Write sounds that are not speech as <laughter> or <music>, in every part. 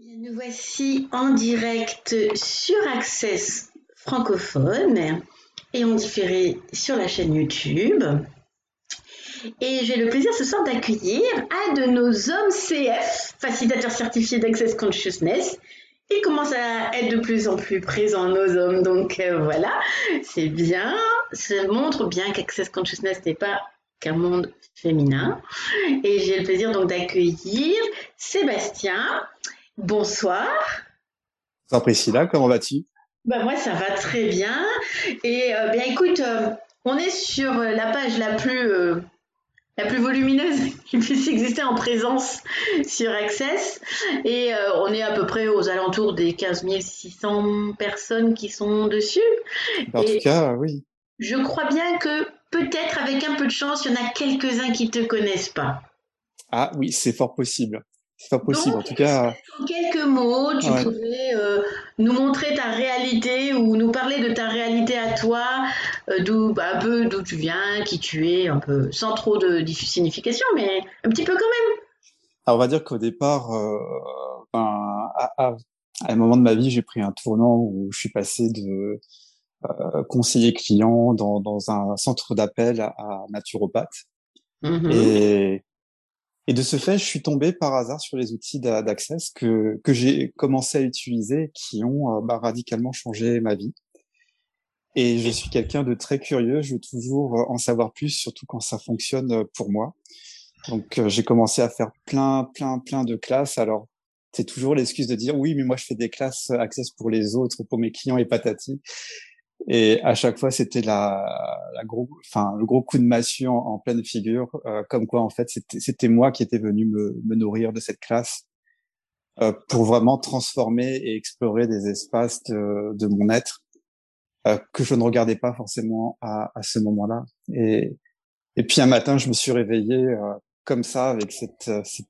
Nous voici en direct sur Access francophone et en différé sur la chaîne YouTube. Et j'ai le plaisir ce soir d'accueillir un de nos hommes CF, facilitateurs certifiés d'Access Consciousness. Il commence à être de plus en plus présent, nos hommes. Donc euh, voilà, c'est bien. Ça montre bien qu'Access Consciousness n'est pas qu'un monde féminin. Et j'ai le plaisir donc d'accueillir Sébastien. Bonsoir. Bonsoir Priscilla, comment vas-tu? Ben Moi, ça va très bien. Et euh, bien écoute, euh, on est sur la page la plus, euh, la plus volumineuse <laughs> qui puisse exister en présence sur Access. Et on est à peu près aux alentours des 15 600 personnes qui sont dessus. En tout cas, oui. Je crois bien que peut-être avec un peu de chance, il y en a quelques-uns qui ne te connaissent pas. Ah oui, c'est fort possible. C'est pas possible. en tout cas. En quelques mots, tu pourrais euh, nous montrer ta réalité ou nous parler de ta réalité à toi, euh, d'où bah, un peu d'où tu viens, qui tu es, un peu sans trop de signification, mais un petit peu quand même. Alors, on va dire qu'au départ, euh, ben, à, à, un moment de ma vie, j'ai pris un tournant où je suis passé de euh, conseiller client dans, dans un centre d'appel à, à naturopathe. Mm-hmm. Et et de ce fait, je suis tombé par hasard sur les outils d'Access que, que j'ai commencé à utiliser, qui ont euh, bah, radicalement changé ma vie. Et je suis quelqu'un de très curieux, je veux toujours euh, en savoir plus, surtout quand ça fonctionne euh, pour moi. Donc j'ai commencé à faire plein, plein, plein de classes. Alors c'est toujours l'excuse de dire oui, mais moi je fais des classes Access pour les autres, pour mes clients et patati. Et à chaque fois, c'était la, la gros, enfin le gros coup de massue en, pleine figure, euh, comme quoi en fait c'était moi qui étais venu me, me, nourrir de cette classe euh, pour vraiment transformer et explorer des espaces de, de mon être euh, que je ne regardais pas forcément à, à ce moment-là. Et, et puis un matin, je me suis réveillé euh, comme ça avec cette, cette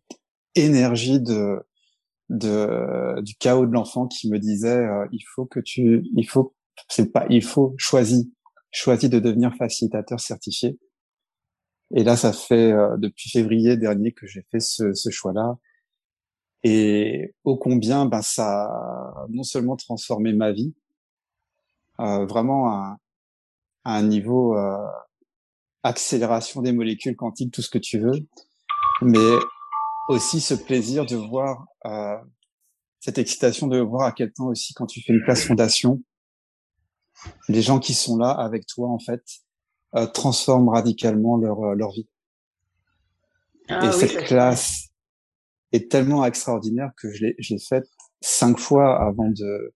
énergie de, de du chaos de l'enfant qui me disait euh, il faut que tu il faut c'est pas, il faut choisir, choisir de devenir facilitateur certifié. Et là, ça fait euh, depuis février dernier que j'ai fait ce, ce choix-là. Et ô combien, ben ça a non seulement transformé ma vie, euh, vraiment à, à, un niveau euh, accélération des molécules quantiques, tout ce que tu veux, mais aussi ce plaisir de voir euh, cette excitation de voir à quel point aussi quand tu fais une classe fondation, les gens qui sont là avec toi, en fait, euh, transforment radicalement leur, euh, leur vie. Ah, et cette classe est tellement extraordinaire que je l'ai, faite cinq fois avant de,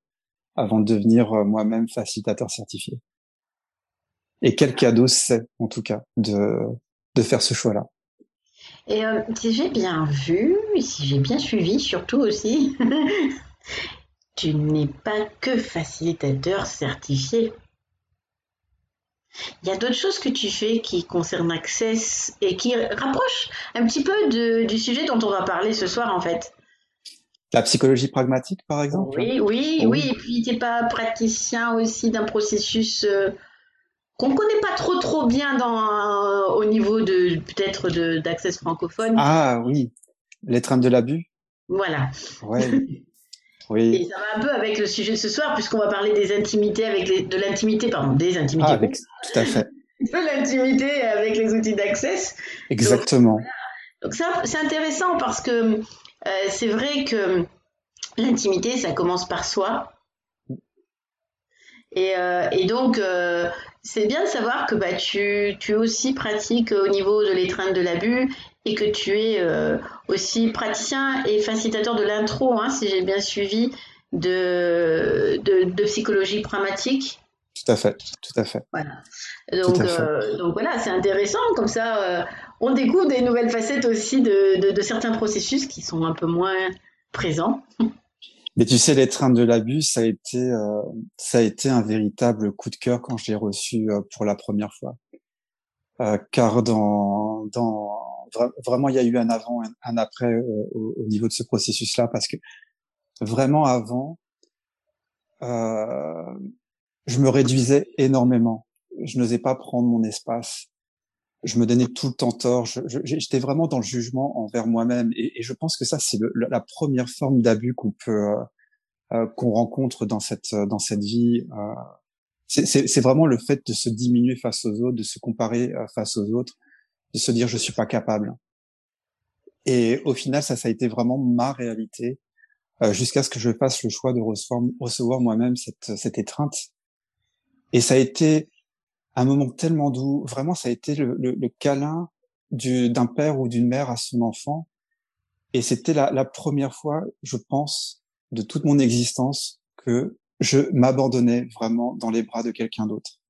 avant de devenir euh, moi-même facilitateur certifié. Et quel cadeau c'est, en tout cas, de, de faire ce choix-là. Et si j'ai bien vu, si j'ai bien suivi, surtout aussi, <laughs> tu n'es pas que facilitateur certifié. Il y a d'autres choses que tu fais qui concernent Access et qui rapprochent un petit peu du sujet dont on va parler ce soir en fait. La psychologie pragmatique par exemple? Oui, oui, oui. Et puis tu n'es pas praticien aussi d'un processus euh, qu'on ne connaît pas trop trop bien dans, euh, au niveau de peut-être d'Access francophone. Ah oui, l'étreinte de l'abus? Voilà. Ouais. <laughs> Et ça va un peu avec le sujet de ce soir, puisqu'on va parler des intimités avec les, de l'intimité, pardon, des intimités. Ah, avec, tout à fait. <laughs> de l'intimité avec les outils d'accès. Exactement. Donc, ça, c'est intéressant parce que euh, c'est vrai que l'intimité, ça commence par soi. Et, euh, et donc, euh, c'est bien de savoir que bah, tu, tu aussi pratiques au niveau de l'étreinte de l'abus et que tu es euh, aussi praticien et facilitateur de l'intro, hein, si j'ai bien suivi, de, de, psychologie pragmatique. Tout à fait, tout à fait. Voilà. Donc, euh, donc voilà, c'est intéressant, comme ça euh, on découvre des nouvelles facettes aussi de, de, certains processus qui sont un peu moins présents. <laughs> Mais tu sais, les trains de l'abus, ça a été, ça a été un véritable coup de cœur quand je l'ai reçu pour la première fois. car dans, dans, vraiment, il y a eu un avant, un, après euh, au, niveau de ce processus-là, parce que vraiment avant, euh, je me réduisais énormément. Je n'osais pas prendre mon espace. je me donnais tout le temps tort. J'étais vraiment dans le jugement envers moi-même, et, et, je pense que ça, c'est la première forme d'abus qu'on peut euh, euh, qu'on rencontre dans cette dans cette vie. Euh, c'est vraiment le fait de se diminuer face aux autres, de se comparer face aux autres, de se dire je suis pas capable. Et au final, ça, ça a été vraiment ma réalité jusqu'à ce que je fasse le choix de recevoir, recevoir moi-même cette, cette étreinte. Et ça a été un moment tellement doux. Vraiment, ça a été le, le, le câlin d'un père ou d'une mère à son enfant. Et c'était la, la, première fois, je pense, de toute mon existence que je m'abandonnais vraiment dans les bras de quelqu'un d'autre.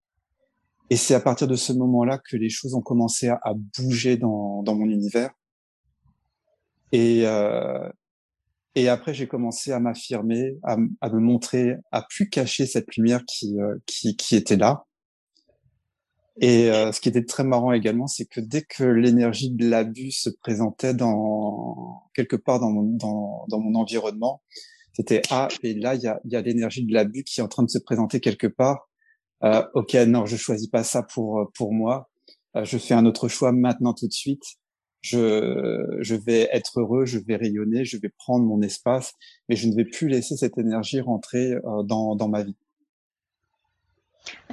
Et c'est à partir de ce moment-là que les choses ont commencé à, bouger dans, dans, mon univers. Et, euh, et après, j'ai commencé à m'affirmer, à, à, me montrer, à plus cacher cette lumière qui, euh, qui, qui était là et euh, ce qui était très marrant également, c'est que dès que l'énergie de l'abus se présentait dans quelque part dans mon, dans mon environnement, c'était ah et là il y a, y a l'énergie de l'abus qui est en train de se présenter quelque part. Euh, ok non je choisis pas ça pour pour moi. Euh, je fais un autre choix maintenant tout de suite. Je je vais être heureux, je vais rayonner, je vais prendre mon espace, mais je ne vais plus laisser cette énergie rentrer euh, dans dans ma vie.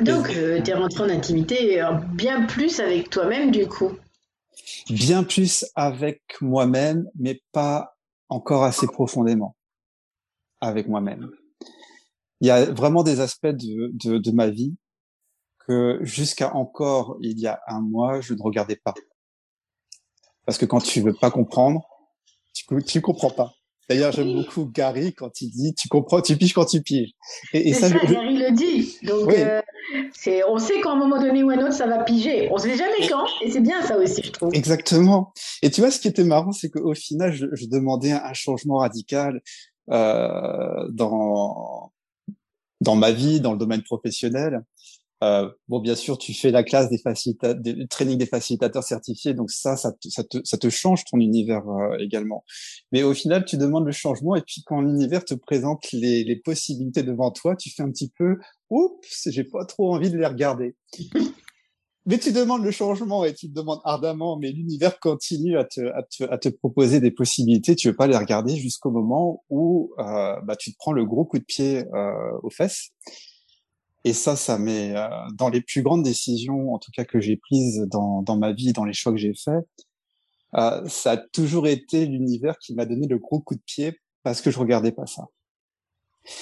Donc, euh, tu es rentré en intimité euh, bien plus avec toi-même, du coup. Bien plus avec moi-même, mais pas encore assez profondément avec moi-même. Il y a vraiment des aspects de, de, de ma vie que jusqu'à encore il y a un mois, je ne regardais pas. Parce que quand tu veux pas comprendre, tu, tu comprends pas. D'ailleurs, j'aime beaucoup Gary quand il dit tu comprends, tu piges quand tu piges. Et, et ça, Gary le dit. Donc, euh, c'est, on sait qu'à un moment donné ou un autre, ça va piger. On sait jamais quand, et c'est bien ça aussi, je trouve. Exactement. Et tu vois, ce qui était marrant, c'est qu'au final, je, je, demandais un changement radical euh, dans dans ma vie, dans le domaine professionnel. Euh, bon, bien sûr, tu fais la classe des facilitateurs, des training des facilitateurs certifiés, donc ça, ça te, ça te, ça te change ton univers euh, également. Mais au final, tu demandes le changement et puis quand l'univers te présente les, les possibilités devant toi, tu fais un petit peu, oups, j'ai pas trop envie de les regarder. Mais tu demandes le changement et tu te demandes ardemment, mais l'univers continue à te, à te, à te proposer des possibilités, tu veux pas les regarder jusqu'au moment où euh, bah, tu te prends le gros coup de pied euh, aux fesses et ça, ça met euh, dans les plus grandes décisions, en tout cas que j'ai prises dans, dans ma vie, dans les choix que j'ai faits, euh, ça a toujours été l'univers qui m'a donné le gros coup de pied parce que je regardais pas ça.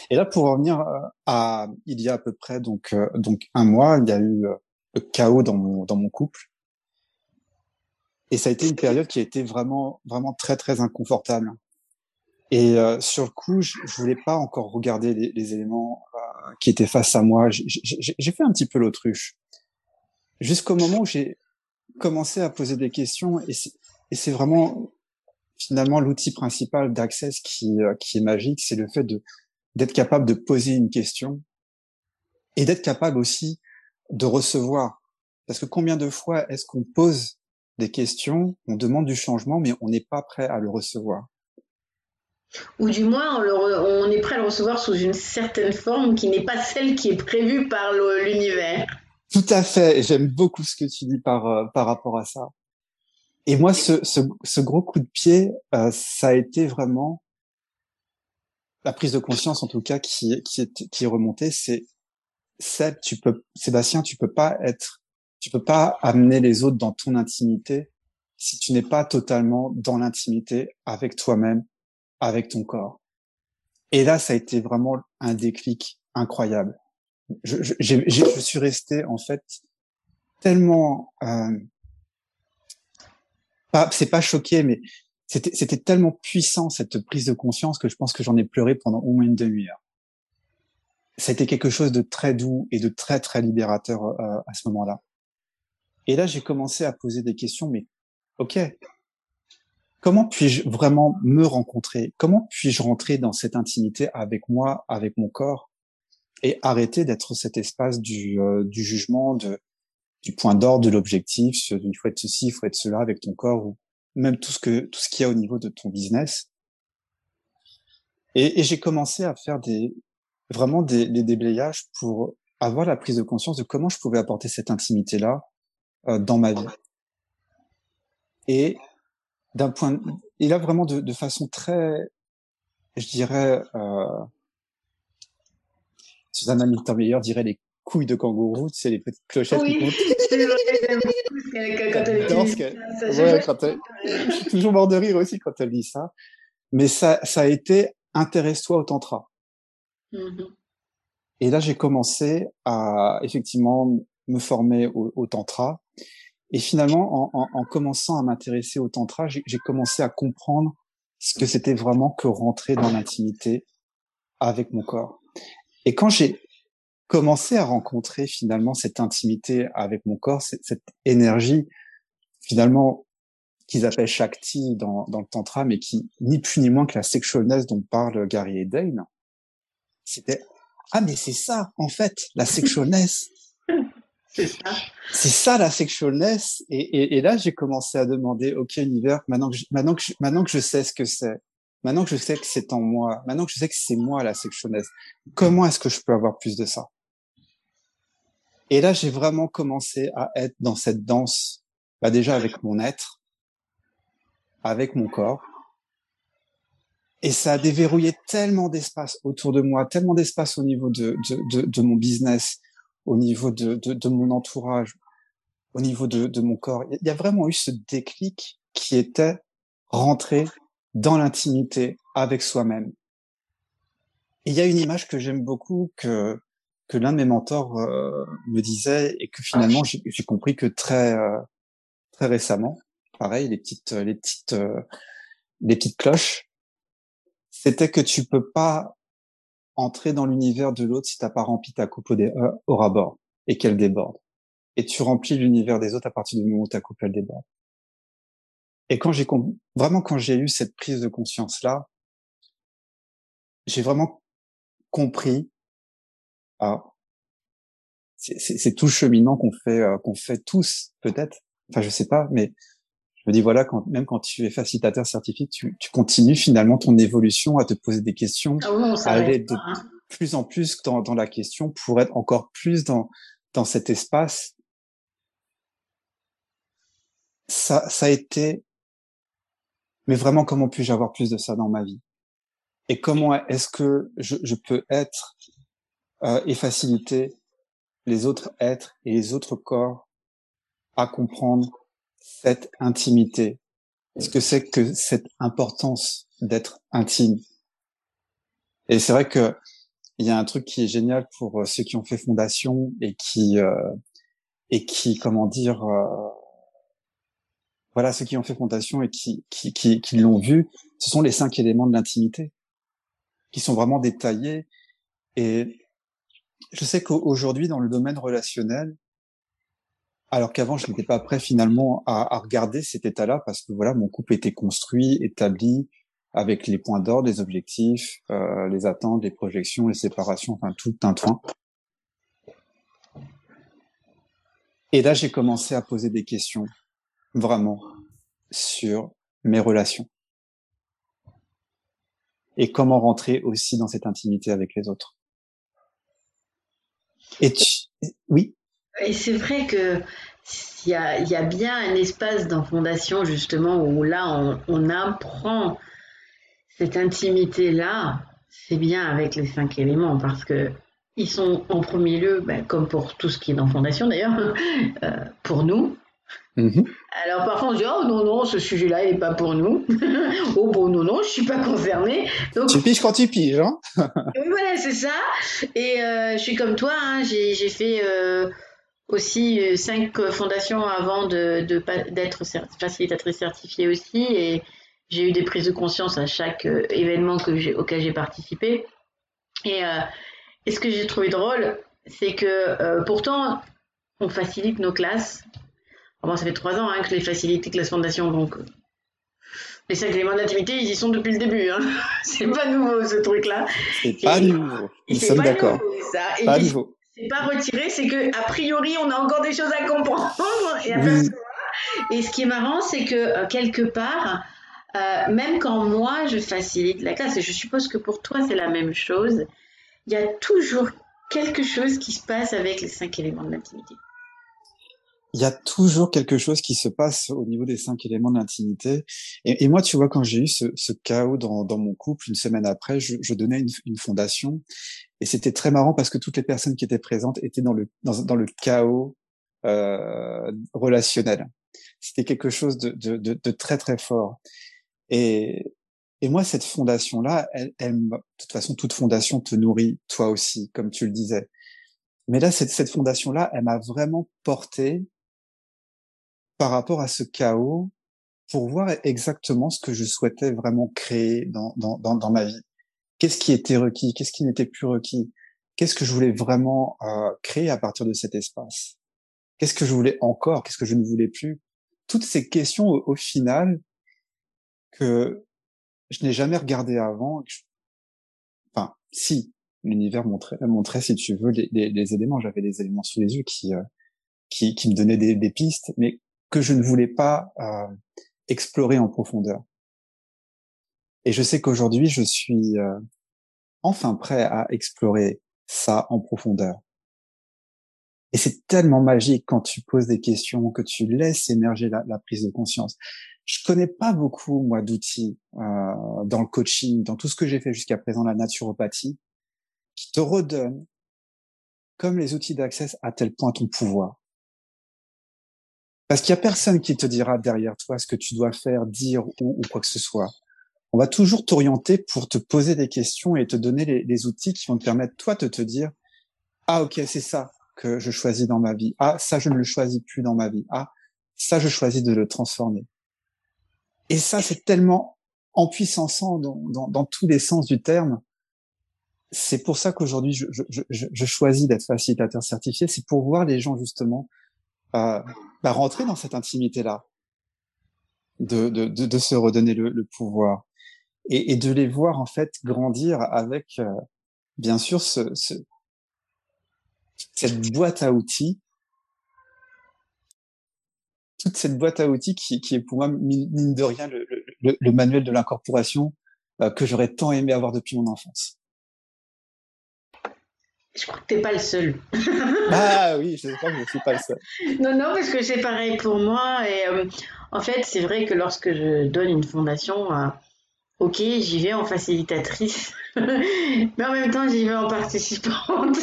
Et là, pour revenir euh, à il y a à peu près donc donc un mois, il y a eu le chaos dans mon dans mon couple, et ça a été une période qui a été vraiment vraiment très très inconfortable. Et euh, sur le coup, je, je voulais pas encore regarder les, les éléments euh, qui étaient face à moi. J'ai fait un petit peu l'autruche. Jusqu'au moment où j'ai commencé à poser des questions, et c'est vraiment finalement l'outil principal d'Access qui, euh, qui est magique, c'est le fait de d'être capable de poser une question et d'être capable aussi de recevoir. Parce que combien de fois est-ce qu'on pose des questions, on demande du changement, mais on n'est pas prêt à le recevoir? Ou du moins, on, est prêt à le recevoir sous une certaine forme qui n'est pas celle qui est prévue par l'univers. Tout à fait. J'aime beaucoup ce que tu dis par, euh, par rapport à ça. Et moi, ce, ce, ce gros coup de pied, euh, ça a été vraiment la prise de conscience, en tout cas, qui, qui, est, qui est remontée. C'est Seb, tu peux, Sébastien, tu peux pas être, tu peux pas amener les autres dans ton intimité si tu n'es pas totalement dans l'intimité avec toi-même avec ton corps. Et là, ça a été vraiment un déclic incroyable. Je, je, je suis resté en fait tellement, euh, pas, c'est pas choqué, mais c'était, c'était tellement puissant cette prise de conscience que je pense que j'en ai pleuré pendant au moins une demi-heure. Été quelque chose de très doux et de très très libérateur euh, à ce moment-là. Et là, j'ai commencé à poser des questions, mais ok, comment puis-je vraiment me rencontrer? Comment puis-je rentrer dans cette intimité avec moi, avec mon corps, et arrêter d'être cet espace du, euh, du jugement, de, du point d'ordre, de l'objectif, il faut être ceci, il faut être cela avec ton corps, ou même tout ce que tout ce qu'il y a au niveau de ton business? Et, et j'ai commencé à faire des vraiment des, des déblayages pour avoir la prise de conscience de comment je pouvais apporter cette intimité là euh, dans ma vie. Et d'un point, et là vraiment de, de façon très, je dirais, euh, Susanna Milton-Meyer dirait les couilles de kangourou, tu sais, les petites clochettes oui, qui comptent. je suis toujours mort de rire aussi quand elle dit ça. Mais ça, ça a été intéresse-toi au tantra. Mhm. Et là, j'ai commencé à effectivement me former au, au tantra. Et finalement, en, en- en commençant à m'intéresser au tantra, j'ai commencé à comprendre ce que c'était vraiment que rentrer dans l'intimité avec mon corps. Et quand j'ai commencé à rencontrer finalement cette intimité avec mon corps, cette, cette énergie finalement qu'ils appellent Shakti dans, dans le tantra, mais qui ni plus ni moins que la sexualness dont parle Gary Dane, c'était ah mais c'est ça en fait la <laughs> sexualness, C'est ça. c'est ça la sexualness. Et, et, et là j'ai commencé à demander ok univers maintenant que je, maintenant que je, maintenant que je sais ce que c'est, maintenant que je sais que c'est en moi, maintenant que je sais que c'est moi la sexualness, comment est-ce que je peux avoir plus de ça? Et là j'ai vraiment commencé à être dans cette danse, bah déjà avec mon être, avec mon corps. Et ça a déverrouillé tellement d'espace autour de moi, tellement d'espace au niveau de, de, de, de mon business, au niveau de, de, de mon entourage, au niveau de, de mon corps. Il y a vraiment eu ce déclic qui était rentrer dans l'intimité avec soi-même. Il y a une image que j'aime beaucoup, que, que l'un de mes mentors euh, me disait et que finalement j'ai j'ai compris que très, euh, très récemment, pareil, les petites, les petites, euh, les petites cloches, c'était que tu peux pas entrer dans l'univers de l'autre si t'as pas rempli ta coupe au, dé- euh, au rabord et qu'elle déborde. Et tu remplis l'univers des autres à partir du moment où ta coupe elle déborde. Et quand j'ai vraiment quand j'ai eu cette prise de conscience là, j'ai vraiment compris. Ah, c'est tout le cheminement qu'on fait euh, qu'on fait tous peut-être. Enfin je sais pas, mais me dis voilà quand même quand tu es facilitateur certifié, tu, tu continues finalement ton évolution à te poser des questions, Ah à aller de hein. plus en plus dans, dans la question pour être encore plus dans dans cet espace. Ça ça a été mais vraiment comment puis-je avoir plus de ça dans ma vie? Et comment est-ce que je, je peux être euh, et faciliter les autres êtres et les autres corps à comprendre cette intimité, ce que c'est que cette importance d'être intime? Et c'est vrai que il y a un truc qui est génial pour euh, ceux qui ont fait fondation et qui euh, et qui comment dire euh, voilà ceux qui ont fait fondation et qui qui qui, qui l'ont vu, ce sont les cinq éléments de l'intimité qui sont vraiment détaillés et je sais qu'aujourd'hui dans le domaine relationnel alors qu'avant je n'étais pas prêt finalement à, à regarder cet état-là parce que voilà mon couple était construit, établi avec les points d'ordre, les objectifs, euh, les attentes, les projections, les séparations, enfin tout un train. Et là j'ai commencé à poser des questions vraiment sur mes relations et comment rentrer aussi dans cette intimité avec les autres. Et tu... oui? Et c'est vrai que il y a, il y a bien un espace dans Fondation justement où là on, on apprend cette intimité-là. C'est bien avec les cinq éléments parce que ils sont en premier lieu, ben, comme pour tout ce qui est dans Fondation d'ailleurs, <laughs> euh, pour nous. Mhm. Alors parfois on se dit oh non non ce sujet-là il n'est pas pour nous. <laughs> oh bon non non je suis pas concernée. Donc Tu piges quand tu piges, hein <laughs> oui, voilà, c'est ça. Et euh, je suis comme toi, hein, j'ai j'ai fait euh, aussi euh, cinq fondations avant de de d'être facilitatrice certifiée aussi. Et j'ai eu des prises de conscience à chaque euh, événement que auquel j'ai participé. Et, euh, et ce que j'ai trouvé drôle, c'est que euh, pourtant, on facilite nos classes. Bon, ça fait trois ans hein, que je les facilite, les classes fondation, donc les cinq éléments de l'intimité, ils y sont depuis le début. Hein. <laughs> C'est pas nouveau ce truc-là. C'est pas nouveau. Nous sommes d'accord. Pas nouveau. C'est pas retiré, c'est que a priori on a encore des choses à comprendre et à Oui. percevoir. Et ce qui est marrant, c'est que euh, quelque part, euh, même quand moi je facilite la classe, et je suppose que pour toi c'est la même chose, il y a toujours quelque chose qui se passe avec les cinq éléments de l'intimité. Il y a toujours quelque chose qui se passe au niveau des cinq éléments de l'intimité. Et, moi, tu vois, quand j'ai eu ce, ce chaos dans, dans, mon couple, une semaine après, je, je donnais une, une, fondation. Et c'était très marrant parce que toutes les personnes qui étaient présentes étaient dans le, dans, le chaos euh, relationnel. C'était quelque chose de, de, de, de, très, très fort. Et, et moi, cette fondation-là, elle, elle, de toute façon, toute fondation te nourrit, toi aussi, comme tu le disais. Mais là, cette, cette fondation-là, elle m'a vraiment porté par rapport à ce chaos pour voir exactement ce que je souhaitais vraiment créer dans, dans, dans, ma vie. Qu'est-ce qui était requis? Qu'est-ce qui n'était plus requis? Qu'est-ce que je voulais vraiment euh, créer à partir de cet espace? Qu'est-ce que je voulais encore? Qu'est-ce que je ne voulais plus? Toutes ces questions, au, final, que je n'ai jamais regardé avant. Enfin, si, l'univers montrait, montrait, si tu veux, les, les, les éléments. J'avais des éléments sous les yeux qui, euh, qui, qui me donnaient des, des pistes, mais que je ne voulais pas euh, explorer en profondeur. Et je sais qu'aujourd'hui, je suis euh, enfin prêt à explorer ça en profondeur. Et c'est tellement magique quand tu poses des questions, que tu laisses émerger la, prise de conscience. Je connais pas beaucoup moi d'outils euh, dans le coaching, dans tout ce que j'ai fait jusqu'à présent, la naturopathie, qui te redonne, comme les outils d'accès, à tel point ton pouvoir. Parce qu'il y a personne qui te dira derrière toi ce que tu dois faire, dire ou, quoi que ce soit. On va toujours t'orienter pour te poser des questions et te donner les, outils qui vont te permettre toi de te dire ah ok c'est ça que je choisis dans ma vie. Ah ça je ne le choisis plus dans ma vie. Ah ça je choisis de le transformer. Et ça c'est tellement en puissance dans, dans, tous les sens du terme. C'est pour ça qu'aujourd'hui je, je choisis d'être facilitateur certifié. C'est pour voir les gens justement euh, bah, rentrer dans cette intimité-là, de, de, de, de, se redonner le, le pouvoir et, et, de les voir en fait grandir avec, euh, bien sûr, ce, ce, cette boîte à outils, toute cette boîte à outils qui, qui est pour moi mine de rien le, le, le manuel de l'incorporation euh, que j'aurais tant aimé avoir depuis mon enfance. Je crois que t'es pas le seul. <laughs> ah oui, je crois que je suis pas le seul. Non, non, parce que c'est pareil pour moi. Et euh, en fait, c'est vrai que lorsque je donne une fondation, euh, ok, j'y vais en facilitatrice, <laughs> mais en même temps, j'y vais en participante.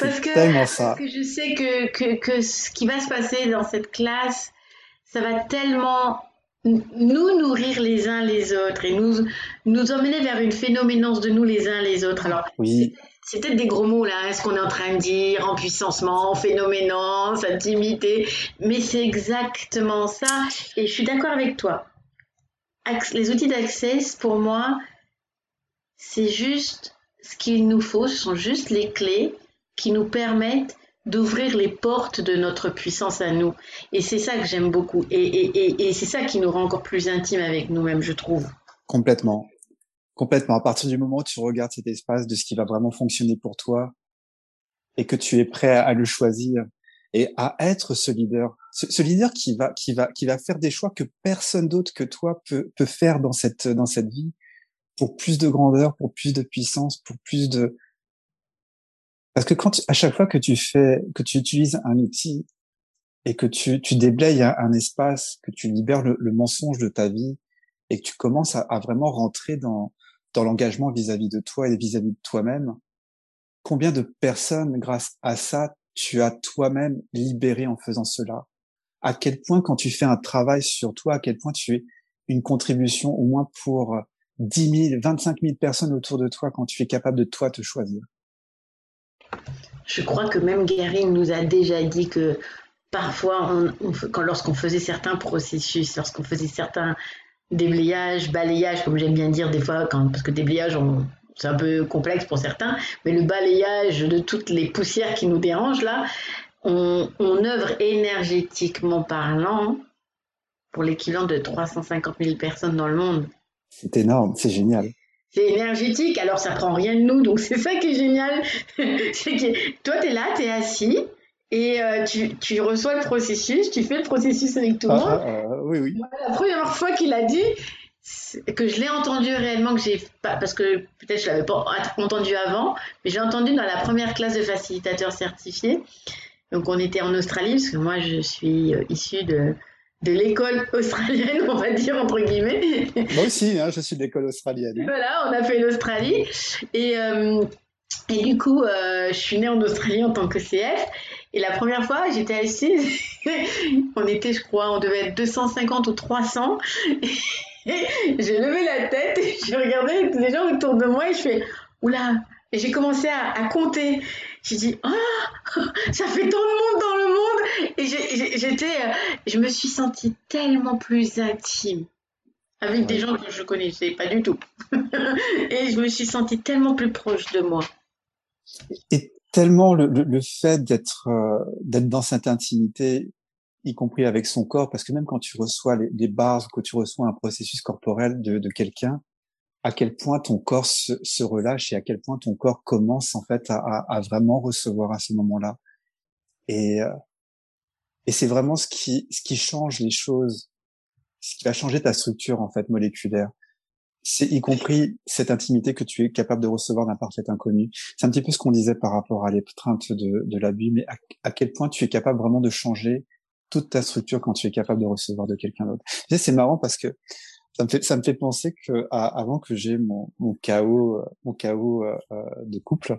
parce, que, parce que je sais que, que, que ce qui va se passer dans cette classe, ça va tellement nous nourrir les uns les autres et nous nous emmener vers une phénoménance de nous les uns les autres. Alors, oui c'est peut-être des gros mots là, est-ce qu'on est en train de dire empuissancement, phénoménance, intimité, mais c'est exactement ça. Et je suis d'accord avec toi. Les outils d'accès, pour moi, c'est juste ce qu'il nous faut, ce sont juste les clés qui nous permettent d'ouvrir les portes de notre puissance à nous. Et c'est ça que j'aime beaucoup. Et c'est ça qui nous rend encore plus intimes avec nous-mêmes, je trouve. Complètement. Complètement. À partir du moment où tu regardes cet espace de ce qui va vraiment fonctionner pour toi et que tu es prêt à, le choisir et à être ce leader, ce, leader qui va, qui va, qui va faire des choix que personne d'autre que toi peut, peut faire dans cette, dans cette vie pour plus de grandeur, pour plus de puissance, pour plus de, parce que quand à chaque fois que tu fais, que tu utilises un outil et que tu, tu déblayes un, espace, que tu libères le, le, mensonge de ta vie et que tu commences à vraiment rentrer dans, dans l'engagement vis-à-vis de toi et vis-à-vis de toi-même, combien de personnes, grâce à ça, tu as toi-même libéré en faisant cela? À quel point, quand tu fais un travail sur toi, à quel point tu es une contribution au moins pour 10 000, 25 000 personnes autour de toi quand tu es capable de toi te choisir? Je crois que même Gary nous a déjà dit que parfois, quand, lorsqu'on faisait certains processus, lorsqu'on faisait certains déblayage, balayage, comme j'aime bien dire des fois, quand, parce que déblayage, c'est un peu complexe pour certains, mais le balayage de toutes les poussières qui nous dérangent là, on, on œuvre énergétiquement parlant pour l'équivalent de 350 000 personnes dans le monde. C'est énorme, c'est génial. C'est énergétique, alors ça prend rien de nous, donc c'est ça qui est génial. <laughs> c'est que toi, tu es là, tu es assis, et euh, tu, tu, reçois le processus, tu fais le processus avec tout le ah, monde. Ah, ah, oui, oui. La première fois qu'il a dit, que je l'ai entendu réellement, que j'ai pas, parce que peut-être je l'avais pas entendu avant, mais j'ai entendu dans la première classe de facilitateur certifié. Donc on était en Australie, parce que moi je suis issue de, de l'école <laughs> australienne, on va dire, entre guillemets. Moi aussi, hein, je suis de l'école australienne. Voilà, on a fait l'Australie. Et, et du coup, je suis née en Australie en tant que CF. Et la première fois, j'étais assise, <laughs> on était, je crois, on devait être 250 ou 300. j'ai levé la tête et j'ai regardé les gens autour de moi et je fais, oula, et j'ai commencé à, compter. J'ai dit, oh, ça fait tant de monde dans le monde. Et j'étais, euh, je me suis sentie tellement plus intime avec des gens que je connaissais pas du tout. <laughs> et je me suis sentie tellement plus proche de moi. Et tellement le, le, fait d'être euh, d'être dans cette intimité, y compris avec son corps, parce que même quand tu reçois les, les bars, quand tu reçois un processus corporel de, de quelqu'un, à quel point ton corps se, se, relâche et à quel point ton corps commence en fait à, à, à vraiment recevoir à ce moment-là. Et, euh, et c'est vraiment ce qui, ce qui change les choses, ce qui va changer ta structure en fait moléculaire c'est y compris cette intimité que tu es capable de recevoir d'un parfait inconnu. C'est un petit peu ce qu'on disait par rapport à l'étreinte de, de l'abus, mais à, quel point tu es capable vraiment de changer toute ta structure quand tu es capable de recevoir de quelqu'un d'autre. c'est marrant parce que ça me fait, ça me fait penser que avant que j'ai mon, mon chaos, mon chaos euh, euh, de couple,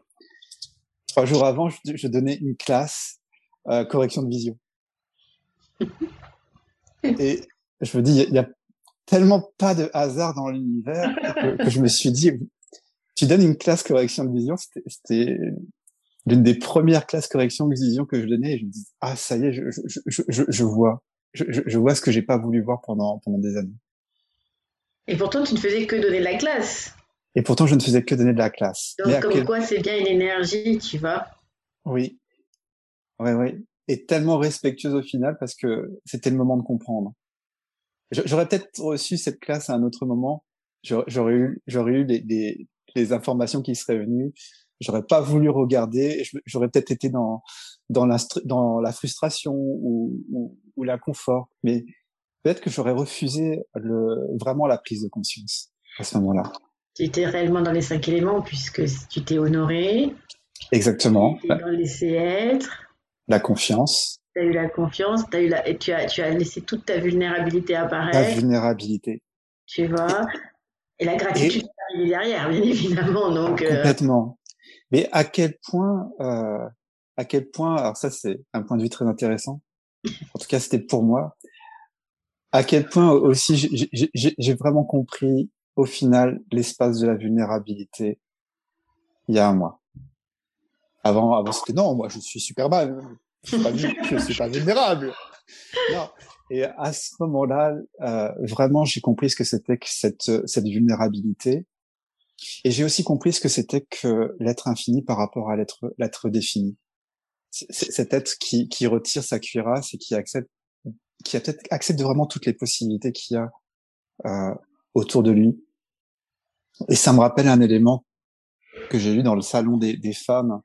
trois jours avant, je, donnais une classe euh, correction de vision. <laughs> Et je me dis, il y a tellement pas de hasard dans l'univers que, <laughs> je me suis dit, tu donnes une classe correction de vision, c'était l'une des premières classes correction de vision que je donnais et je me dis, ah, ça y est, je, je, je, je vois, je, je, vois ce que j'ai pas voulu voir pendant, pendant des années. Et pourtant, tu ne faisais que donner de la classe. Et pourtant, je ne faisais que donner de la classe. Donc, comme quoi, c'est bien une énergie, tu vois. Oui. Oui, oui. Et tellement respectueuse au final parce que c'était le moment de comprendre. J'aurais peut-être reçu cette classe à un autre moment. J'aurais eu, j'aurais eu les, les, informations qui seraient venues. J'aurais pas voulu regarder. J'aurais peut-être été dans dans la dans la frustration ou, ou, ou l'inconfort. Mais peut-être que j'aurais refusé le vraiment la prise de conscience à ce moment-là. Tu étais réellement dans les cinq éléments puisque tu t'es honoré. Exactement. Tu t'es laissé être. La confiance. Tu as eu la confiance, as eu la, et tu, as, tu as laissé toute ta vulnérabilité apparaître. La vulnérabilité. Tu vois Et la gratitude est arrivée derrière, bien <laughs> évidemment. Donc, euh, Complètement. Mais à quel point, euh, à quel point, alors ça c'est un point de vue très intéressant. En tout cas, c'était pour moi. À quel point aussi j'ai vraiment compris au final l'espace de la vulnérabilité il y a un mois. Avant, avant c'était non, moi je suis super mal je ne suis pas vulnérable. Non. Et à ce moment-là, euh, vraiment, j'ai compris ce que c'était que cette, cette vulnérabilité. Et j'ai aussi compris ce que c'était que l'être infini par rapport à l'être, l'être défini. Cet être qui, qui retire sa cuirasse et qui accepte, qui accepte vraiment toutes les possibilités qu'il y a euh, autour de lui. Et ça me rappelle un élément que j'ai lu dans le salon des, des femmes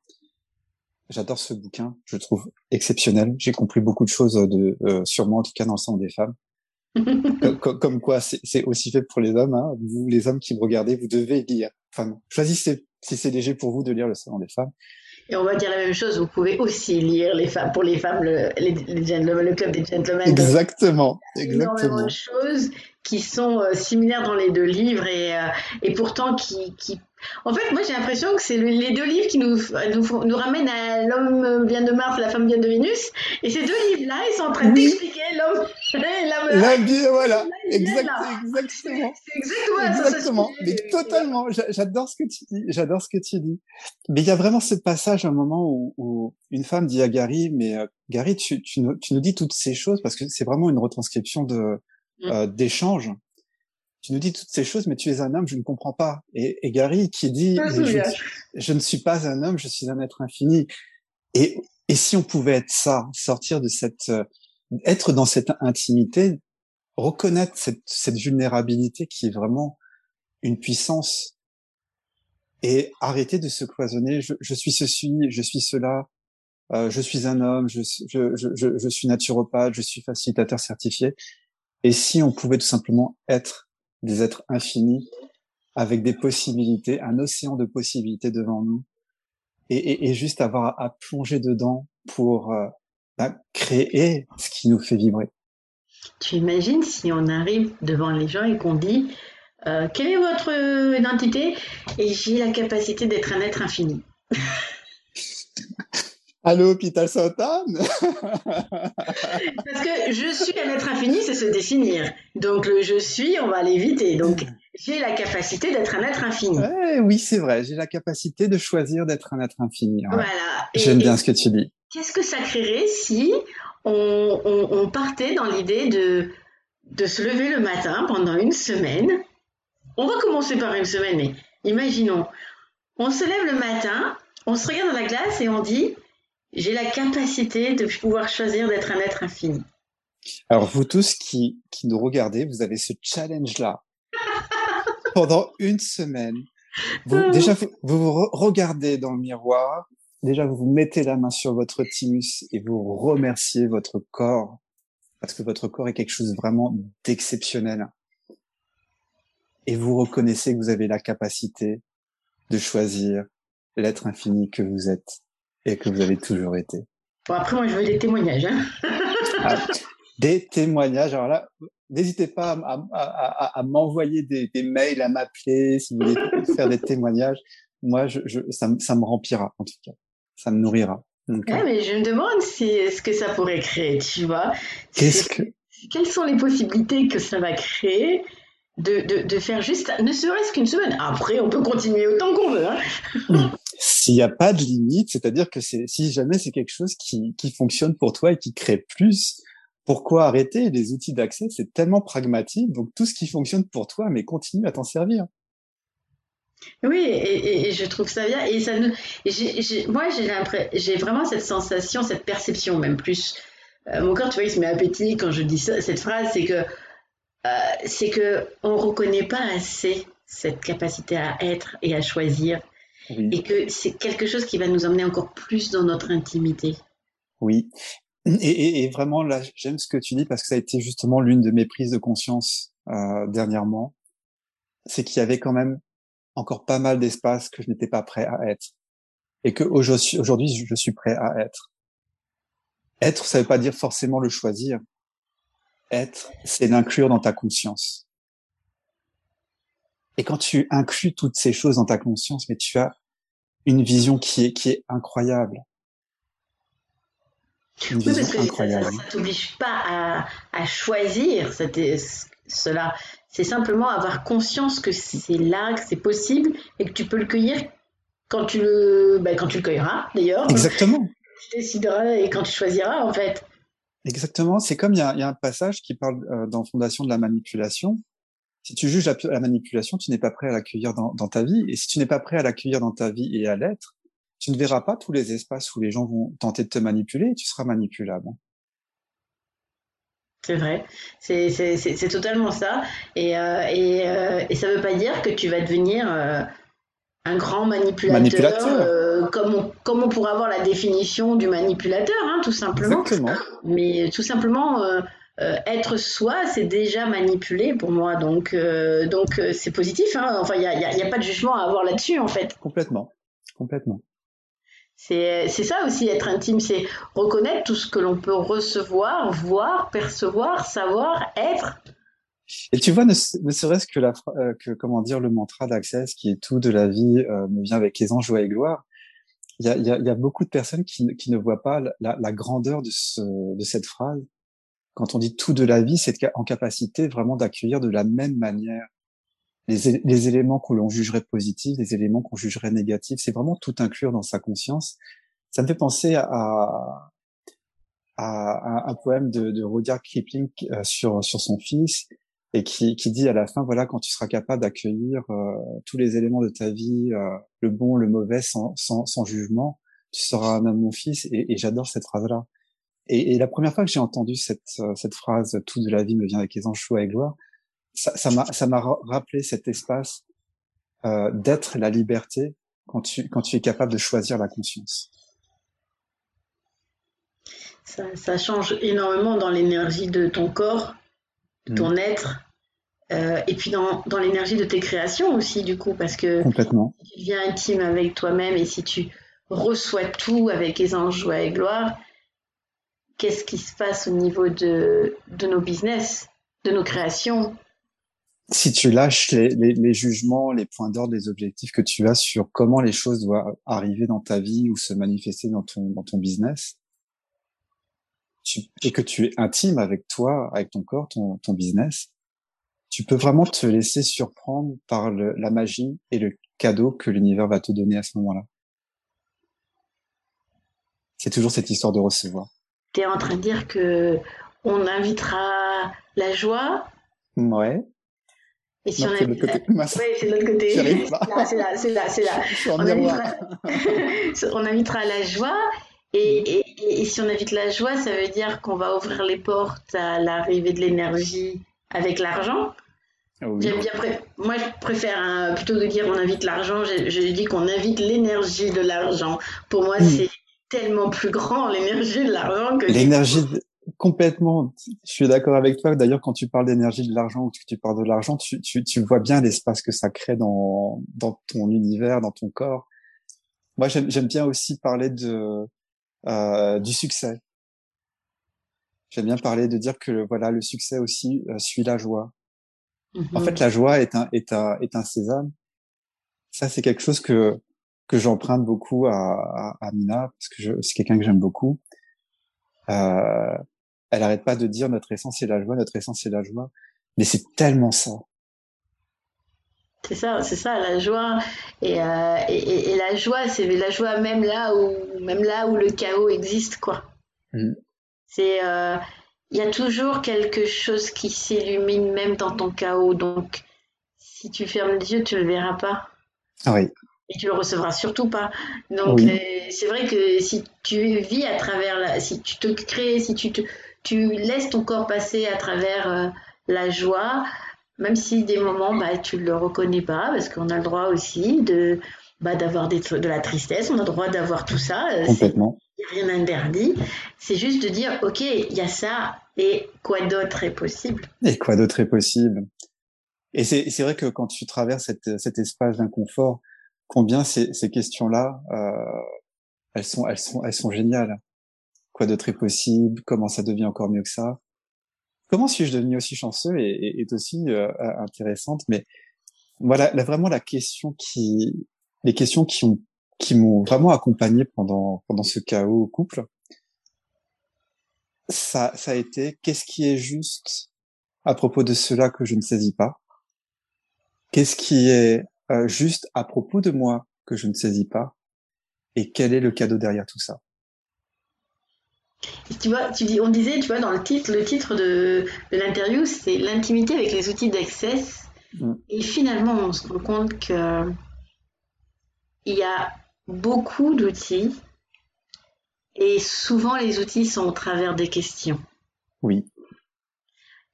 J'adore ce bouquin, je le trouve exceptionnel. J'ai compris beaucoup de choses de, euh, moi, en tout cas dans le sang des femmes. <laughs> comme, comme, quoi, c'est aussi fait pour les hommes. Hein. Vous, les hommes qui me regardez, vous devez lire. Enfin, choisissez si c'est léger pour vous de lire le salon des femmes. Et on va dire la même chose, vous pouvez aussi lire les femmes, pour les femmes, le, les, le club des gentlemen. Exactement, exactement. de choses qui sont euh, similaires dans les deux livres et, euh, et pourtant qui, qui en fait, moi j'ai l'impression que c'est les deux livres qui nous, nous, nous ramènent à l'homme vient de Mars, la femme vient de Vénus. Et ces deux livres-là, ils sont en train d'expliquer l'homme la vie, voilà. exactement. C'est exactement, exactement. Mais totalement. J'adore ce que tu dis. J'adore ce que tu dis. Mais il y a vraiment ce passage, un moment où, où une femme dit à Gary, mais euh, Gary, tu, tu, nous, tu nous dis toutes ces choses parce que c'est vraiment une retranscription de mm. euh, d'échange tu nous dis toutes ces choses, mais tu es un homme, je ne comprends pas. Et, et Gary qui dit, je, ne suis pas un homme, je suis un être infini. Et, et si on pouvait être ça, sortir de cette, euh, être dans cette intimité, reconnaître cette, cette vulnérabilité qui est vraiment une puissance et arrêter de se cloisonner. Je, je suis ceci, je suis cela, euh, je suis un homme, je, je, je, je suis naturopathe, je suis facilitateur certifié. Et si on pouvait tout simplement être des êtres infinis avec des possibilités, un océan de possibilités devant nous, et, et, et juste avoir à, plonger dedans pour euh, bah, créer ce qui nous fait vibrer. Tu imagines si on arrive devant les gens et qu'on dit euh, quelle est votre identité? Et j'ai la capacité d'être un être infini. <laughs> Allô, hôpital Sainte-Anne <laughs> Parce que je suis un être infini, c'est se définir. Donc le je suis, on va l'éviter. Donc j'ai la capacité d'être un être infini. oui, c'est vrai. J'ai la capacité de choisir d'être un être infini. Voilà. J'aime bien ce que tu dis. Qu'est-ce que ça créerait si on, partait dans l'idée de, de se lever le matin pendant une semaine? On va commencer par une semaine, mais imaginons, on se lève le matin, on se regarde dans la glace et on dit j'ai la capacité de pouvoir choisir d'être un être infini. Alors vous tous qui, qui nous regardez, vous avez ce challenge-là <laughs> pendant une semaine. Vous, ah. déjà, vous, vous regardez dans le miroir, déjà vous vous mettez la main sur votre thymus et vous remerciez votre corps parce que votre corps est quelque chose vraiment d'exceptionnel. Et vous reconnaissez que vous avez la capacité de choisir l'être infini que vous êtes et que vous avez toujours été. Bon, après, moi, je veux des témoignages. Hein. Ah, <laughs> des témoignages. Alors là, n'hésitez pas à, m'envoyer des, mails, à m'appeler si vous voulez <laughs> faire des témoignages. Moi, je, ça, me remplira, en tout cas. Ça me nourrira. mais je me demande si, ce que ça pourrait créer, tu vois? Qu'est-ce que... Quelles sont les possibilités que ça va créer de, de, faire juste, ne serait-ce qu'une semaine? Après, on peut continuer autant qu'on veut. Hein. S'il n'y a pas de limite, c'est-à-dire que si jamais c'est quelque chose qui, qui fonctionne pour toi et qui crée plus, pourquoi arrêter? Les outils d'accès, c'est tellement pragmatique. Donc tout ce qui fonctionne pour toi, mais continue à t'en servir. Oui, et, je trouve ça bien. Et ça moi, j'ai vraiment cette sensation, cette perception, même plus. Euh, mon corps, tu vois, il se met à pétiller quand je dis cette phrase, c'est que euh, c'est que on reconnaît pas assez cette capacité à être et à choisir, et que c'est quelque chose qui va nous emmener encore plus dans notre intimité. Oui, et, vraiment là, j'aime ce que tu dis parce que ça a été justement l'une de mes prises de conscience euh, dernièrement, c'est qu'il y avait quand même encore pas mal d'espace que je n'étais pas prêt à être, et que aujourd'hui je suis prêt à être. Être, ça veut pas dire forcément le choisir, être, c'est l'inclure dans ta conscience. Et quand tu inclus toutes ces choses dans ta conscience, mais tu as une vision qui est, qui est incroyable. Une oui, parce que incroyable. ça ne t'oblige pas à, à choisir cela. C'est simplement avoir conscience que c'est là, que c'est possible et que tu peux le cueillir quand tu le, ben, quand tu le cueilleras d'ailleurs. Exactement. <laughs> Tu décideras et quand tu choisiras en fait. Exactement. C'est comme il y a, y a, un passage qui parle euh, dans Fondation de la manipulation. Si tu juges la, manipulation, tu n'es pas prêt à l'accueillir dans, dans, ta vie. Et si tu n'es pas prêt à l'accueillir dans ta vie et à l'être, tu ne verras pas tous les espaces où les gens vont tenter de te manipuler et tu seras manipulable. C'est vrai, c'est totalement ça. Et, euh, et, euh, et ça ne veut pas dire que tu vas devenir euh, un grand manipulateur, euh, comme, on, comme on pourrait avoir la définition du manipulateur, hein, tout simplement. Exactement. Mais tout simplement, euh, euh, être soi, c'est déjà manipuler pour moi. Donc, donc c'est positif. Hein. Enfin, il n'y a, y a, pas de jugement à avoir là-dessus, en fait. Complètement. Complètement. C'est ça aussi, être intime, c'est reconnaître tout ce que l'on peut recevoir, voir, percevoir, savoir, être et tu vois, ne, serait-ce que la, euh, que comment dire, le mantra d'Access, qui est tout de la vie euh, me vient avec aisance, joie et gloire. Il y a, y, a, y a, beaucoup de personnes qui, qui ne voient pas la, la, grandeur de, ce, de cette phrase. Quand on dit tout de la vie, c'est en capacité vraiment d'accueillir de la même manière les, éléments que l'on jugerait positifs, les éléments qu'on jugerait négatifs. C'est vraiment tout inclure dans sa conscience. Ça me fait penser à, un poème de, de Rudyard Kipling euh, sur, son fils et qui, dit à la fin, voilà, quand tu seras capable d'accueillir euh, tous les éléments de ta vie, euh, le bon, le mauvais, sans, jugement, tu seras un homme, mon fils. Et, et j'adore cette phrase-là. Et, et, la première fois que j'ai entendu cette, euh, cette phrase, tout de la vie me vient avec les anges et gloire, ça m'a ça m'a rappelé cet espace euh, d'être la liberté quand tu quand tu es capable de choisir la conscience. Ça, ça change énormément dans l'énergie de ton corps ton mm. être, euh, et puis dans, dans l'énergie de tes créations aussi, du coup, parce que Complètement. si tu deviens intime avec toi-même et si tu reçoit tout avec aisance, joie et gloire, qu'est-ce qui se passe au niveau de, de nos business, de nos créations Si tu lâches les, les, les jugements, les points d'ordre, les objectifs que tu as sur comment les choses doivent arriver dans ta vie ou se manifester dans ton, dans ton business, tu, et que tu es intime avec toi, avec ton corps, ton, ton business, tu peux vraiment te laisser surprendre par le, la magie et le cadeau que l'univers va te donner à ce moment-là. C'est toujours cette histoire de recevoir. Tu es en train de dire que on invitera la joie? Ouais. Et si on c'est l'autre côté. Ouais, c'est l'autre côté. C'est là, c'est là, c'est là. On invitera... <laughs> on invitera la joie. Et, et, et, si on invite la joie, ça veut dire qu'on va ouvrir les portes à l'arrivée de l'énergie avec l'argent. Ah oui. J'aime bien Moi, je préfère hein, plutôt que de dire on invite l'argent, je, je dis qu'on invite l'énergie de l'argent. Pour moi, mm. c'est tellement plus grand l'énergie de l'argent que l'énergie complètement. Je suis d'accord avec toi. D'ailleurs, quand tu parles d'énergie de l'argent ou que tu parles de l'argent, tu, tu, tu vois bien l'espace que ça crée dans dans ton univers, dans ton corps. Moi, j'aime bien aussi parler de euh, du succès. J'aime bien parler de dire que voilà le succès aussi euh, suit la joie. En mm-hmm. fait, la joie est un est un est un sésame. Ça, c'est quelque chose que que j'emprunte beaucoup à, à, Mina parce que c'est quelqu'un que j'aime beaucoup. Euh, elle arrête pas de dire notre essence c'est la joie, notre essence c'est la joie, mais c'est tellement ça. C'est ça, c'est ça, la joie et, euh, et, et, la joie, c'est la joie même là où même là où le chaos existe quoi. Mm. C'est euh, il y a toujours quelque chose qui s'illumine même dans ton chaos, donc si tu fermes les yeux, tu le verras pas. Ah oui et tu le recevras surtout pas. Donc euh, c'est vrai que si tu vis à travers la, si tu te crées, si tu te, tu laisses ton corps passer à travers euh, la joie, même si des moments bah tu le reconnais pas parce qu'on a le droit aussi de bah, d'avoir de la tristesse, on a le droit d'avoir tout ça. Euh, Complètement. Rien interdit. C'est juste de dire ok il y a ça et quoi d'autre est possible? Et quoi d'autre est possible? Et c'est vrai que quand tu traverses cette, cet espace d'inconfort, combien ces, ces questions-là, euh, elles sont, elles sont, elles sont géniales. Quoi d'autre est possible? Comment ça devient encore mieux que ça? Comment suis-je devenu aussi chanceux et, est aussi euh, intéressante? Mais voilà, vraiment la question qui, les questions qui ont, qui m'ont vraiment accompagné pendant pendant ce chaos au couple, ça, ça a été qu'est-ce qui est juste à propos de cela que je ne saisis pas? Qu'est-ce qui est euh, juste à propos de moi que je ne saisis pas et quel est le cadeau derrière tout ça? Tu vois, tu dis, on disait, tu vois, dans le titre, le titre de, de l'interview, c'est l'intimité avec les outils d'access. Mm. Et finalement, on se rend compte que il y a beaucoup d'outils et souvent les outils sont au travers des questions. Oui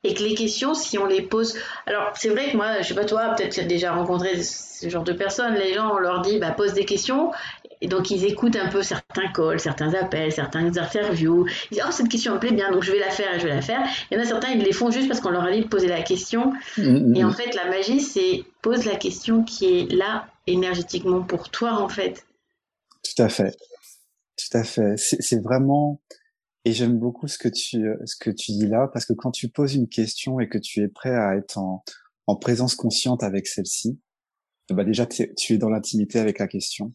et que les questions, si on les pose, alors c'est vrai que moi, je sais pas toi, peut-être tu as déjà rencontré ce genre de personnes, les gens, on leur dit, bah, pose des questions, et donc ils écoutent un peu certains calls, certains appels, certains interviews, ils disent, oh, cette question me plaît bien, donc je vais la faire et je vais la faire. Il y en a certains, ils les font juste parce qu'on leur a dit de poser la question, mm-hmm. et en fait, la magie, c'est pose la question qui est là énergétiquement pour toi, en fait. Tout à fait. Tout à fait. C'est vraiment, et j'aime beaucoup ce que tu ce que tu dis là parce que quand tu poses une question et que tu es prêt à être en, en présence consciente avec celle-ci, bah déjà tu es dans l'intimité avec la question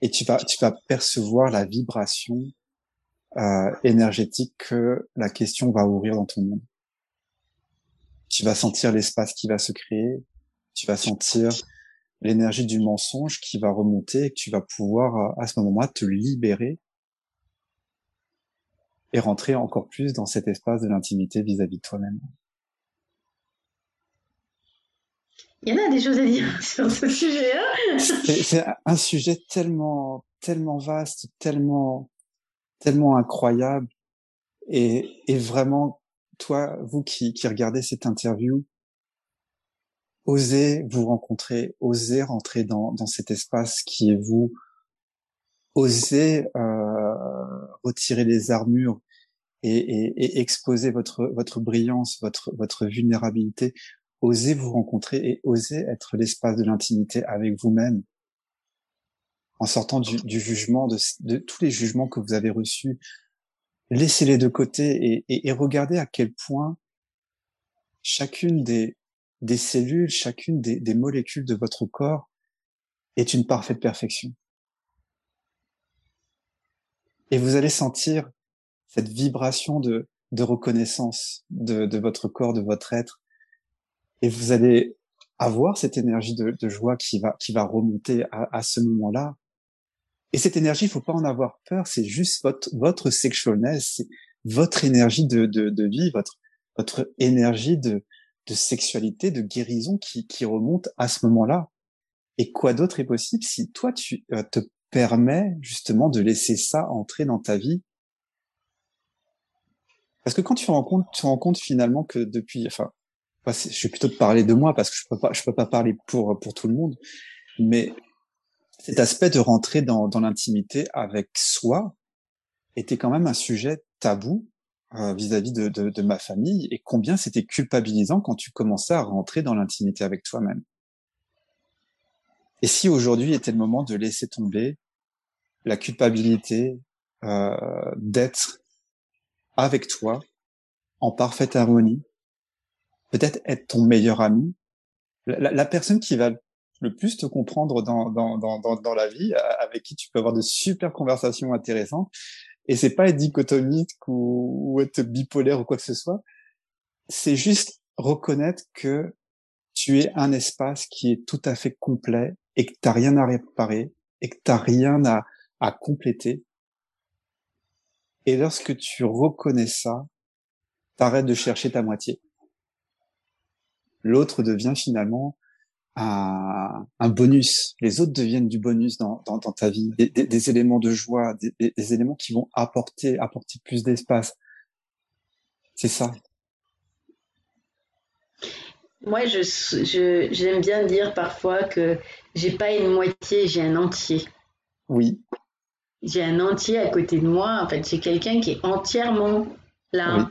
et tu vas tu vas percevoir la vibration euh, énergétique que la question va ouvrir dans ton monde. Tu vas sentir l'espace qui va se créer, tu vas sentir l'énergie du mensonge qui va remonter et que tu vas pouvoir à ce moment-là te libérer et rentrer encore plus dans cet espace de l'intimité vis-à-vis de toi-même. Il y en a des choses à dire <laughs> sur ce sujet-là. C'est un sujet tellement, tellement vaste, tellement, tellement incroyable. Et, et vraiment, toi, vous qui, qui regardez cette interview, osez vous rencontrer, osez rentrer dans, dans cet espace qui est vous, osez euh, retirer les armures et, et, exposer votre votre brillance, votre votre vulnérabilité. Osez vous rencontrer et osez être l'espace de l'intimité avec vous-même. en sortant du, jugement, de, tous les jugements que vous avez reçus, laissez-les de côté et, regardez à quel point chacune des, des cellules, chacune des, des molécules de votre corps est une parfaite perfection. Et vous allez sentir cette vibration de, reconnaissance de, votre corps, de votre être. Et vous allez avoir cette énergie de, joie qui va, qui va remonter à, ce moment-là. Et cette énergie, il faut pas en avoir peur. C'est juste votre, votre sexualness, c'est votre énergie de, vie, votre, énergie de, sexualité, de guérison qui, qui remonte à ce moment-là. Et quoi d'autre est possible si toi, tu euh, te permets justement de laisser ça entrer dans ta vie Parce que quand tu rends compte, tu rends compte finalement que depuis, enfin, je vais plutôt te parler de moi parce que je peux pas, je peux pas parler pour pour tout le monde, mais cet aspect de rentrer dans, dans l'intimité avec soi était quand même un sujet tabou euh, vis-à-vis de, de, de, ma famille et combien c'était culpabilisant quand tu commençais à rentrer dans l'intimité avec toi-même. Et si aujourd'hui était le moment de laisser tomber la culpabilité euh, d'être avec toi en parfaite harmonie, peut-être être ton meilleur ami, la, personne qui va le plus te comprendre dans, dans, dans, dans, la vie, avec qui tu peux avoir de super conversations intéressantes. Et c'est pas être dichotomique ou, ou être bipolaire ou quoi que ce soit. C'est juste reconnaître que tu es un espace qui est tout à fait complet et que tu rien à réparer et que tu rien à, à compléter. Et lorsque tu reconnais ça, t'arrêtes de chercher ta moitié. L'autre devient finalement un, un, bonus. Les autres deviennent du bonus dans, dans, dans ta vie, des, des, des, éléments de joie, des, des, éléments qui vont apporter, apporter plus d'espace. C'est ça. Moi, je, je, j'aime bien dire parfois que j'ai pas une moitié, j'ai un entier. Oui. J'ai un entier à côté de moi. En fait, j'ai quelqu'un qui est entièrement là.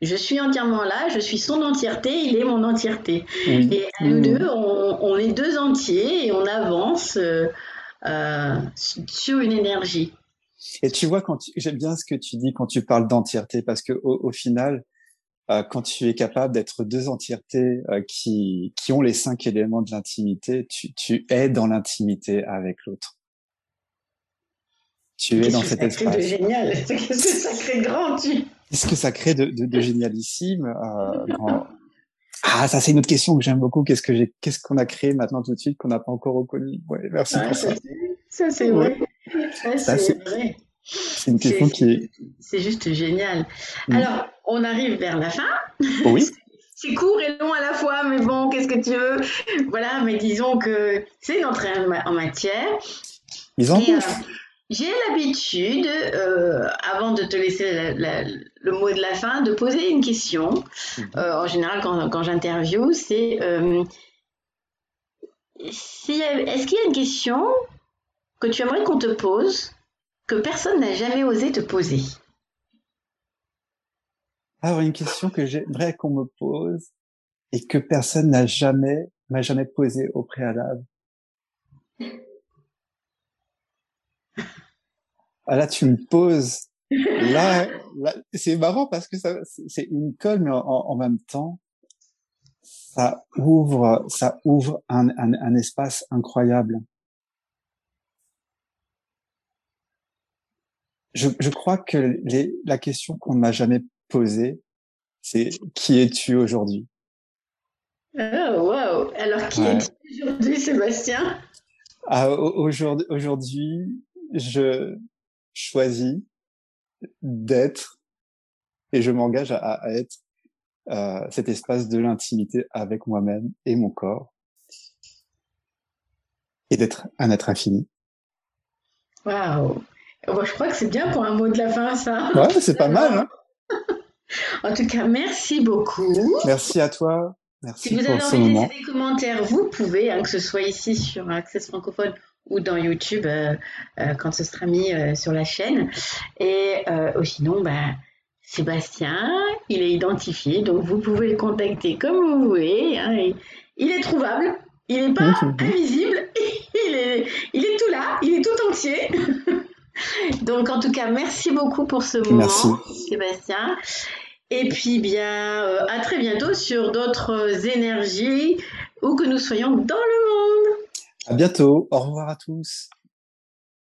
Je suis entièrement là, je suis son entièreté, il est mon entièreté. Et nous deux, on, on, est deux entiers et on avance euh, euh, sur une énergie. Et tu vois, quand j'aime bien ce que tu dis quand tu parles d'entièreté, parce que au, au final, euh, quand tu es capable d'être deux entièretés qui, qui ont les cinq éléments de l'intimité, tu, tu es dans l'intimité avec l'autre. Tu es dans cet espace. Qu'est-ce que génial <laughs> Qu'est-ce que ça crée de grand tu... Qu'est-ce que ça crée de, de, de génialissime euh, <laughs> quand... Ah, ça c'est une autre question que j'aime beaucoup. Qu'est-ce que j'ai, qu'est-ce qu'on a créé maintenant tout de suite qu'on n'a pas encore reconnu? Ouais, merci pour ça. Ça c'est vrai. Ça c'est vrai. C'est une question qui est. C'est juste génial. Mm. Alors, on arrive vers la fin. Oui. <laughs> c'est court et long à la fois, mais bon, qu'est-ce que tu veux? Voilà, mais disons que c'est une entrée en matière. Mise en euh, J'ai l'habitude, euh, avant de te laisser le mot de la fin, de poser une question. Mm-hmm. Euh, en général, quand, quand j'interviewe, c'est est-ce qu'il y a une question que tu aimerais qu'on te pose que personne n'a jamais osé te poser? Alors, une question que j'aimerais qu'on me pose et que personne n'a jamais, m'a jamais posée au préalable. Ah là, tu me poses. <laughs> Là, c'est marrant parce que ça, c'est une colle, mais en, même temps, ça ouvre, ça ouvre un, un espace incroyable. je, je crois que les, la question qu'on ne m'a jamais posée, c'est qui es-tu aujourd'hui? Oh, wow Alors, qui es-tu aujourd'hui, Sébastien? Ah, Aujourd'hui, aujourd'hui, je choisis d'être et je m'engage à, à, être euh, cet espace de l'intimité avec moi-même et mon corps et d'être un être infini. Waouh je crois que c'est bien pour un mot de la fin, ça. Ouais, c'est pas mal. Hein <laughs> en tout cas, merci beaucoup. Merci à toi. Merci si vous avez envie de laisser des commentaires, vous pouvez, hein, que ce soit ici sur Access Francophone ou dans YouTube euh, euh, quand ce sera mis euh, sur la chaîne. Et sinon, bah, Sébastien, il est identifié, donc vous pouvez le contacter comme vous voulez. Hein, il est trouvable, il n'est pas invisible, <laughs> il est, il est tout là, il <laughs> Donc, en tout cas, merci beaucoup pour ce moment, merci. Sébastien. Et puis, bien, euh, à très bientôt sur d'autres énergies, où que nous soyons dans le monde. À bientôt. Au revoir à tous.